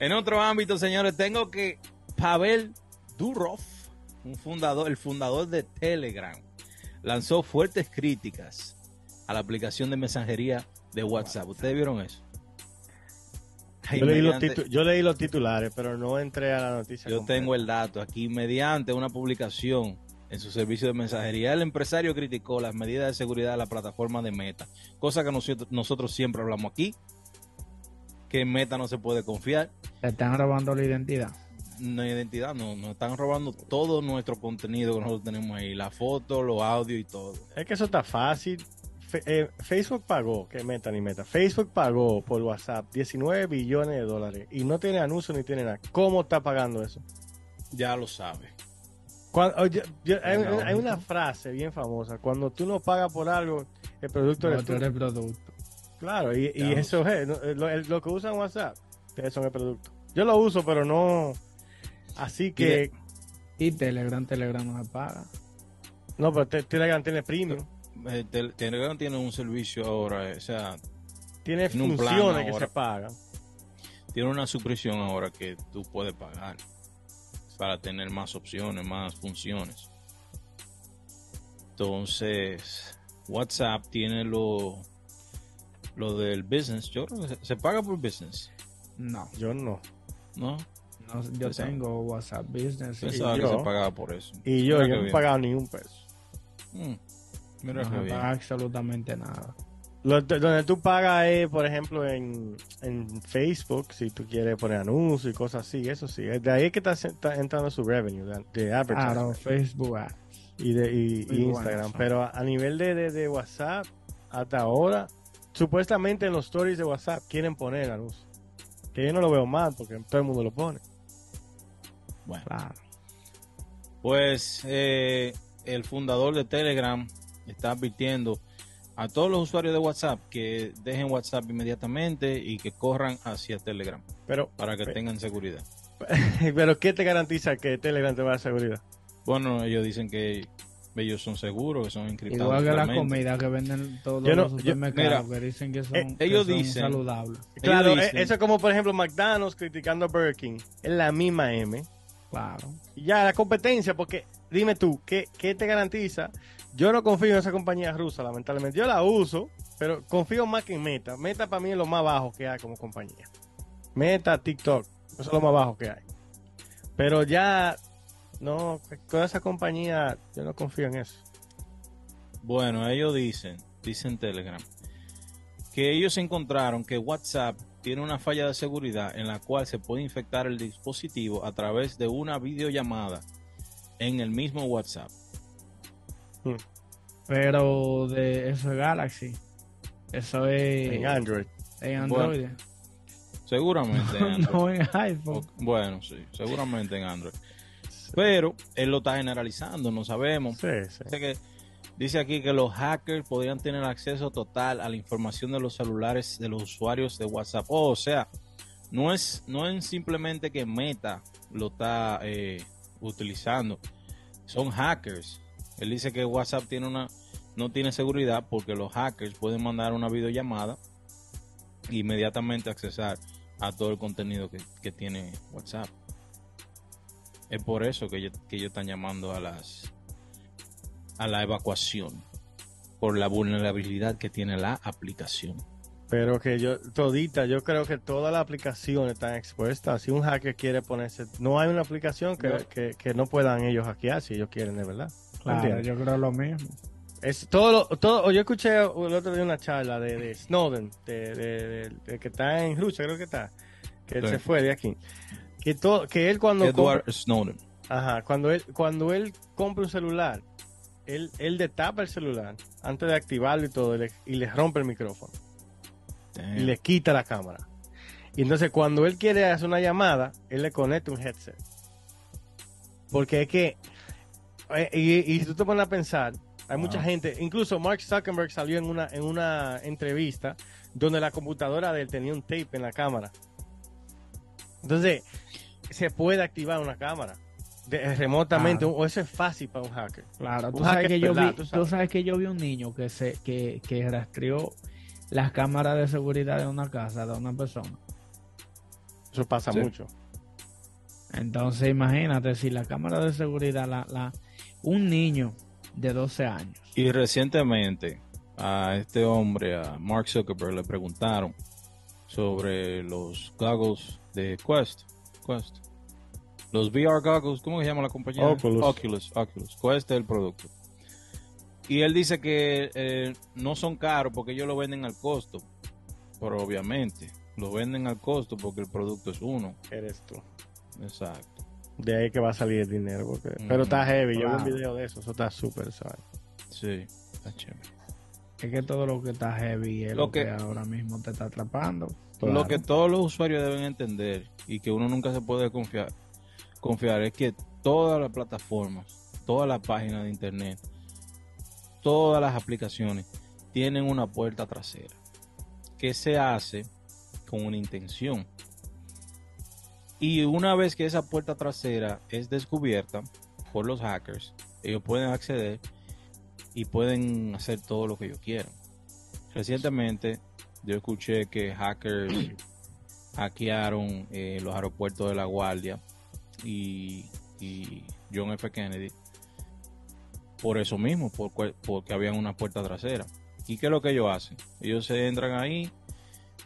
En otro ámbito, señores, tengo que Pavel Durov, un fundador, el fundador de Telegram, lanzó fuertes críticas a la aplicación de mensajería de WhatsApp. ¿Ustedes vieron eso? Yo leí, los yo leí, los titulares, pero no entré a la noticia. Yo tengo el dato aquí. Mediante una publicación en su servicio de mensajería, el empresario criticó las medidas de seguridad de la plataforma de Meta, cosa que nosotros, nosotros siempre hablamos aquí, que en Meta no se puede confiar. están robando la identidad. No identidad, no, nos están robando todo nuestro contenido que nosotros tenemos ahí, la foto, los audios y todo. Es que eso está fácil. Eh, Facebook pagó, que meta ni meta, Facebook pagó por WhatsApp 19 billones de dólares y no tiene anuncio ni tiene nada. ¿Cómo está pagando eso? Ya lo sabe. hay, una frase bien famosa, cuando tú no pagas por algo, el producto no, el producto. Claro, y, eso es, lo, que usan WhatsApp, ustedes son el producto. Yo lo uso, pero no, así que... Y, Telegram, Telegram no se paga. No, pero Telegram tiene premium. Eh, Telegram tiene un servicio ahora, o sea... Tiene funciones que se pagan. Tiene una suscripción ahora que tú puedes pagar para tener más opciones, más funciones. Entonces, WhatsApp tiene lo lo del business, yo creo que se, paga por business. No. Yo no. ¿No? yo tengo WhatsApp Business. Pensaba y que yo, se pagaba por eso. Y yo, yo no he pagado ni un peso. Mm. no paga absolutamente nada. donde tú pagas es, por ejemplo, en, en, Facebook, si tú quieres poner anuncios y cosas así, eso sí. De ahí es que está, entrando su revenue de, advertising. Claro, Facebook Y, de, y, Instagram. Pero a, nivel de, de, de WhatsApp, hasta ahora, supuestamente en los stories de WhatsApp quieren poner anuncio. Que yo no lo veo mal porque todo el mundo lo pone. Bueno. Pues eh, el fundador de Telegram está advirtiendo a todos los usuarios de WhatsApp que dejen WhatsApp inmediatamente y que corran hacia Telegram. Pero, para que tengan seguridad. Pero ¿qué te garantiza que Telegram te va a dar seguridad? Bueno, ellos dicen que ellos son seguros, que son encriptados. Igual que la comida que venden todos los supermercados, que dicen que son, eh, ellos dicen, saludables. Claro, eh, eso es como por ejemplo McDonald's criticando a Burger King. Es la misma M. Claro. ya, la competencia, porque dime tú, ¿qué, ¿qué te garantiza? Yo no confío en esa compañía rusa, lamentablemente. Yo la uso, pero confío más que en Meta. Meta para mí es lo más bajo que hay como compañía. Meta, TikTok, eso es lo más bajo que hay. Pero ya no, toda esa compañía, yo no confío en eso. Bueno, ellos dicen, dicen Telegram, que ellos encontraron que WhatsApp tiene una falla de seguridad en la cual se puede infectar el dispositivo a través de una videollamada en el mismo WhatsApp. Hmm. Pero de eso es Galaxy. Eso es en Android. En Android. seguramente en Android. no en iPhone. bueno, sí, seguramente en Android. Pero él lo está generalizando, no sabemos. Dice, que, dice aquí que los hackers podrían tener acceso total a la información de los celulares de los usuarios de WhatsApp. o sea, no es, no es simplemente que Meta lo está eh, utilizando, son hackers. Él dice que WhatsApp tiene una, no tiene seguridad porque los hackers pueden mandar una videollamada e inmediatamente accesar a todo el contenido que, que tiene WhatsApp. Es por eso que ellos, que ellos están llamando a las a la evacuación por la vulnerabilidad que tiene la aplicación. Pero que yo, todita, yo creo que todas las aplicaciones están expuestas. Si un hacker quiere ponerse, no hay una aplicación que no, que, puedan ellos hackear si ellos quieren, de verdad. Claro, yo creo lo mismo. Es todo, todo, yo escuché el otro día una charla de, Snowden, de, que está en Rusia, creo que está, que él se fue de aquí que todo que él cuando Edward Snowden. Ajá cuando él cuando él compra un celular él él detapa el celular antes de activarlo y todo y le, rompe el micrófono. Y le quita la cámara. Y entonces cuando él quiere hacer una llamada él le conecta un headset. Porque es que eh, y, y si tú te pones a pensar hay mucha gente, incluso Mark Zuckerberg salió en una, en una entrevista donde la computadora de él tenía un tape en la cámara. Entonces, se puede activar una cámara remotamente, o eso es fácil para un hacker. Claro, tú, sabes, que yo vi, tú, sabes. que yo vi un niño que se que, que rastreó las cámaras de seguridad de una casa de una persona. Eso pasa mucho. Entonces, imagínate, si la cámara de seguridad, la, la, un niño de 12 años. Y recientemente a este hombre, a Mark Zuckerberg, le preguntaron sobre los goggles de Quest. Quest. Los VR goggles, ¿cómo se llama la compañía? Oculus. Oculus, Oculus. Quest es el producto. Y él dice que eh, no son caros porque ellos lo venden al costo. Pero obviamente, lo venden al costo porque el producto es uno. Eres tú. Exacto. De ahí que va a salir el dinero. Porque... Pero está heavy. Yo vi un video de eso. Eso está súper suave. Sí, está chévere. Es que todo lo que está heavy es lo, que, ahora mismo te está atrapando. Lo que todos los usuarios deben entender y que uno nunca se puede confiar, confiar es que todas las plataformas, todas las páginas de internet, todas las aplicaciones tienen una puerta trasera que se hace con una intención. Y una vez que esa puerta trasera es descubierta por los hackers, ellos pueden acceder y pueden hacer todo lo que ellos quieran. Recientemente yo escuché que hackers hackearon eh, los aeropuertos de La Guardia y, y John F. Kennedy por eso mismo, por, porque habían una puerta trasera. ¿Y qué es lo que ellos hacen? Ellos se entran ahí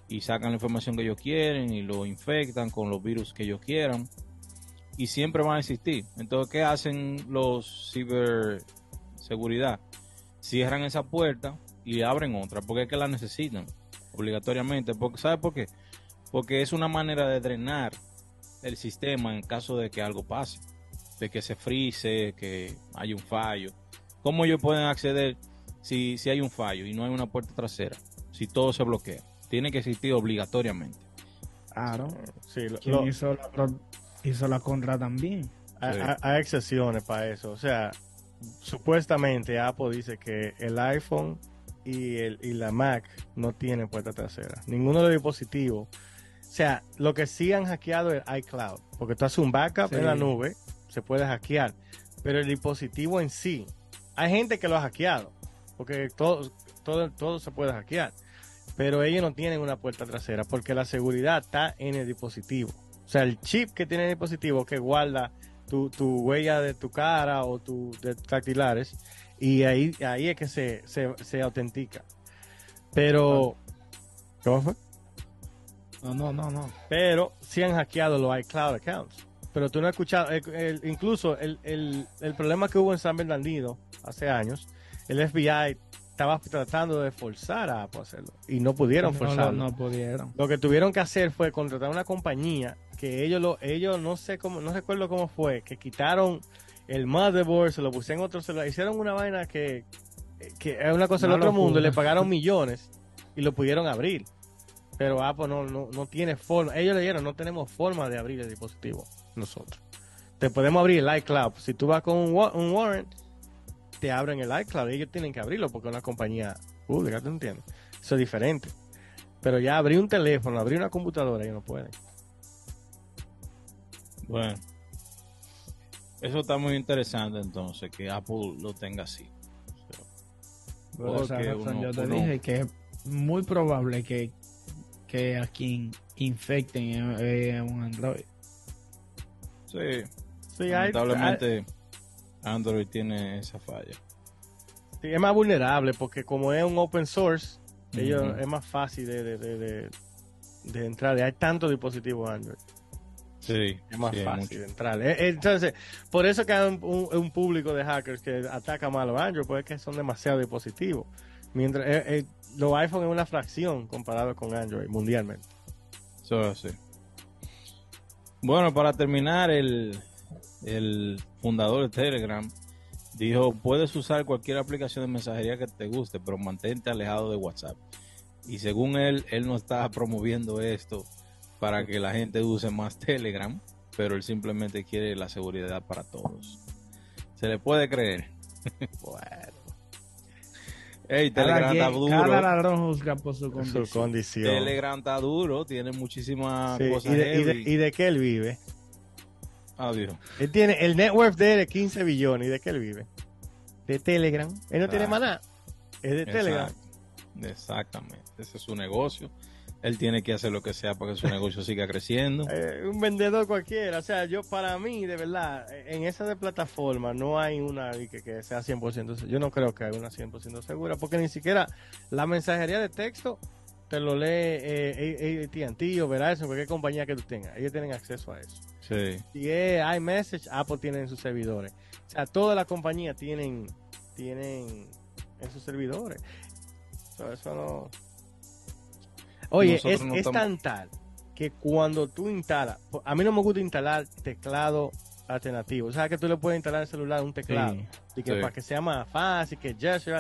y sacan la información que ellos quieren y lo infectan con los virus que ellos quieran y siempre van a existir. Entonces, ¿qué hacen los ciberseguridad? Cierran esa puerta y abren otra porque es que la necesitan obligatoriamente. Porque, ¿Sabe por qué? Porque es una manera de drenar el sistema en caso de que algo pase, de que se frise, que haya un fallo. ¿Cómo ellos pueden acceder si, si hay un fallo y no hay una puerta trasera? Si todo se bloquea. Tiene que existir obligatoriamente. Claro. Sí, lo, hizo, la, hizo la contra también? Hay, excepciones para eso. O sea, supuestamente Apple dice que el iPhone y, el, y la Mac no tienen puerta trasera. Ninguno de los dispositivos. O sea, lo que sí han hackeado es iCloud. Porque tú haces un backup en la nube, se puede hackear. Pero el dispositivo en sí, hay gente que lo ha hackeado, porque todo, todo, todo se puede hackear, pero ellos no tienen una puerta trasera porque la seguridad está en el dispositivo. O sea, el chip que tiene el dispositivo que guarda tu, huella de tu cara o tus dactilares y ahí, ahí es que se, se, autentica. Pero, ¿cómo fue? No, no, no, no. Pero sí han hackeado los iCloud accounts. Pero tú no has escuchado, incluso el, el, problema que hubo en San Bernardino hace años, el FBI estaba tratando de forzar a Apple a hacerlo y no pudieron forzarlo. No, pudieron. Lo que tuvieron que hacer fue contratar una compañía que ellos lo, ellos no sé cómo, no recuerdo cómo fue, que quitaron el motherboard, se lo pusieron en otro celular, hicieron una vaina que, que es una cosa del otro mundo y le pagaron millones y lo pudieron abrir. Pero Apple no, no, no tiene forma. Ellos le dijeron, no tenemos forma de abrir el dispositivo nosotros. Te podemos abrir el iCloud. Si tú vas con un, un warrant, te abren el iCloud ellos tienen que abrirlo porque es una compañía pública, ¿te entiendes? Eso es diferente. Pero ya abrir un teléfono, abrir una computadora, ellos no pueden. Bueno, eso está muy interesante entonces, que Apple lo tenga así. yo te dije que es muy probable que, que a quien infecten es un Android. Sí, sí lamentablemente Android tiene esa falla. Sí, es más vulnerable porque como es un open source, ellos, es más fácil de, de, de, entrar. Hay tantos dispositivos Android. Sí, es más fácil entrar. Eh, eh, entonces, por eso que hay un, público de hackers que ataca mal a Android, porque es que son demasiados dispositivos. Mientras eh, los iPhone es una fracción comparado con Android mundialmente. Eso sí. Bueno, para terminar, el, el fundador de Telegram, dijo, puedes usar cualquier aplicación de mensajería que te guste, pero mantente alejado de WhatsApp. Y según él, él no está promoviendo esto para que la gente use más Telegram, pero él simplemente quiere la seguridad para todos. ¿Se le puede creer? bueno. Hey, Telegram está duro. Cada ladrón juzga por su condición. Telegram está duro, tiene muchísimas cosas. ¿Y de, ¿Y de qué él vive? Adiós. Él tiene el network de él es 15 billones. ¿Y de qué él vive? De Telegram. Él no tiene más nada. Es de Telegram. Exactamente. Ese es su negocio. Él tiene que hacer lo que sea para que su negocio siga creciendo. Eh, un vendedor cualquiera. O sea, yo para mí, de verdad, en esa de plataforma no hay una que, que sea 100%. Yo no creo que haya una 100% segura, porque ni siquiera la mensajería de texto te lo lee eh, AT&T o Verizon, cualquier compañía que tú tengas. Ellos tienen acceso a eso. Sí. Si es iMessage, Apple tiene en sus servidores. O sea, todas las compañías tienen, tienen en sus servidores. eso no... Oye, es, tan tal que cuando tú instalas, a mí no me gusta instalar teclado alternativo. O sea, que tú le puedes instalar en el celular un teclado. y que para que sea más fácil, que ya se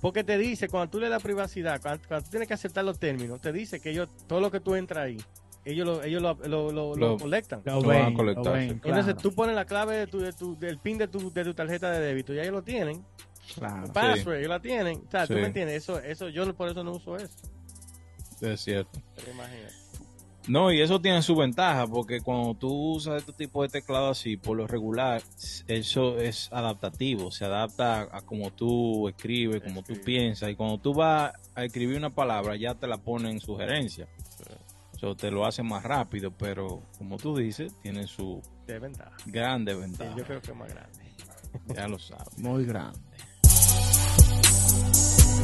Porque te dice, cuando tú le das privacidad, cuando, tú tienes que aceptar los términos, te dice que ellos, todo lo que tú entras ahí, ellos lo, ellos lo, lo, lo, colectan. Lo, van a colectar. Entonces tú pones la clave de tu, de tu, del PIN de tu, de tu tarjeta de débito y ellos lo tienen. Claro. Password, ellos la tienen. O sea, tú me entiendes, eso, eso, yo por eso no uso eso. Es cierto. No, y eso tiene su ventaja, porque cuando tú usas este tipo de teclado así, por lo regular, eso es adaptativo, se adapta a como tú escribes, como tú piensas, y cuando tú vas a escribir una palabra, ya te la pone en sugerencia. Eso te lo hace más rápido, pero como tú dices, tiene su ventaja. grande ventaja. yo creo que es más grande. Ya lo sabes. Muy grande.